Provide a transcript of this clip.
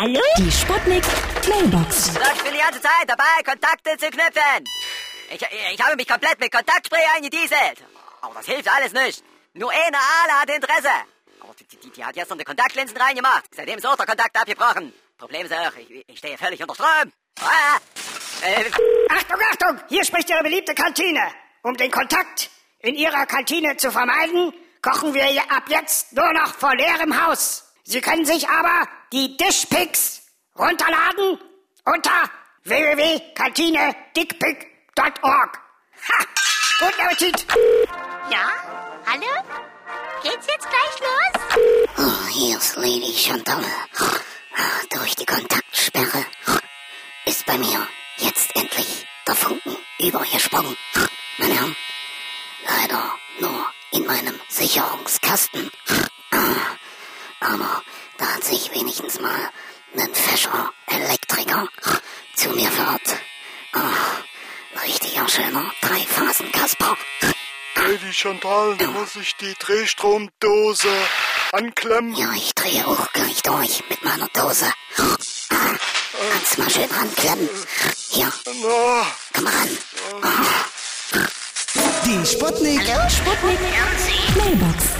Hallo? Die Sputnik Mailbox. Ich bin die ganze Zeit dabei, Kontakte zu knüpfen. Ich, ich habe mich komplett mit Kontaktspray eingedieselt. Aber das hilft alles nicht. Nur eine Aale hat Interesse. Aber die, die, die hat jetzt noch die Kontaktlinsen reingemacht. Seitdem ist auch der Kontakt abgebrochen. Problem ist auch, ich, ich stehe völlig unter Strom. Ah, äh, Achtung, Achtung! Hier spricht Ihre beliebte Kantine. Um den Kontakt in Ihrer Kantine zu vermeiden, kochen wir ab jetzt nur noch vor leerem Haus. Sie können sich aber die Dishpicks runterladen unter www.kantinedickpick.org. Ha! Guten Appetit! Ja? Hallo? Geht's jetzt gleich los? Oh, hier ist Lady Chantal. Durch die Kontaktsperre ist bei mir jetzt endlich der Funken übergesprungen. Meine Herren, leider nur in meinem Sicherungskasten. Aber hat sich wenigstens mal ein fescher Elektriker zu mir verirrt. Ah, richtiger schöner Dreiphasen-Kasper. Lady Chantal, muss ich die Drehstromdose anklemmen? Ja, ich drehe auch gleich durch mit meiner Dose. Ah, Kannst mal schön ranklemmen. Hier, Na, komm mal ran. Die Sputnik. Sputnik Mailbox.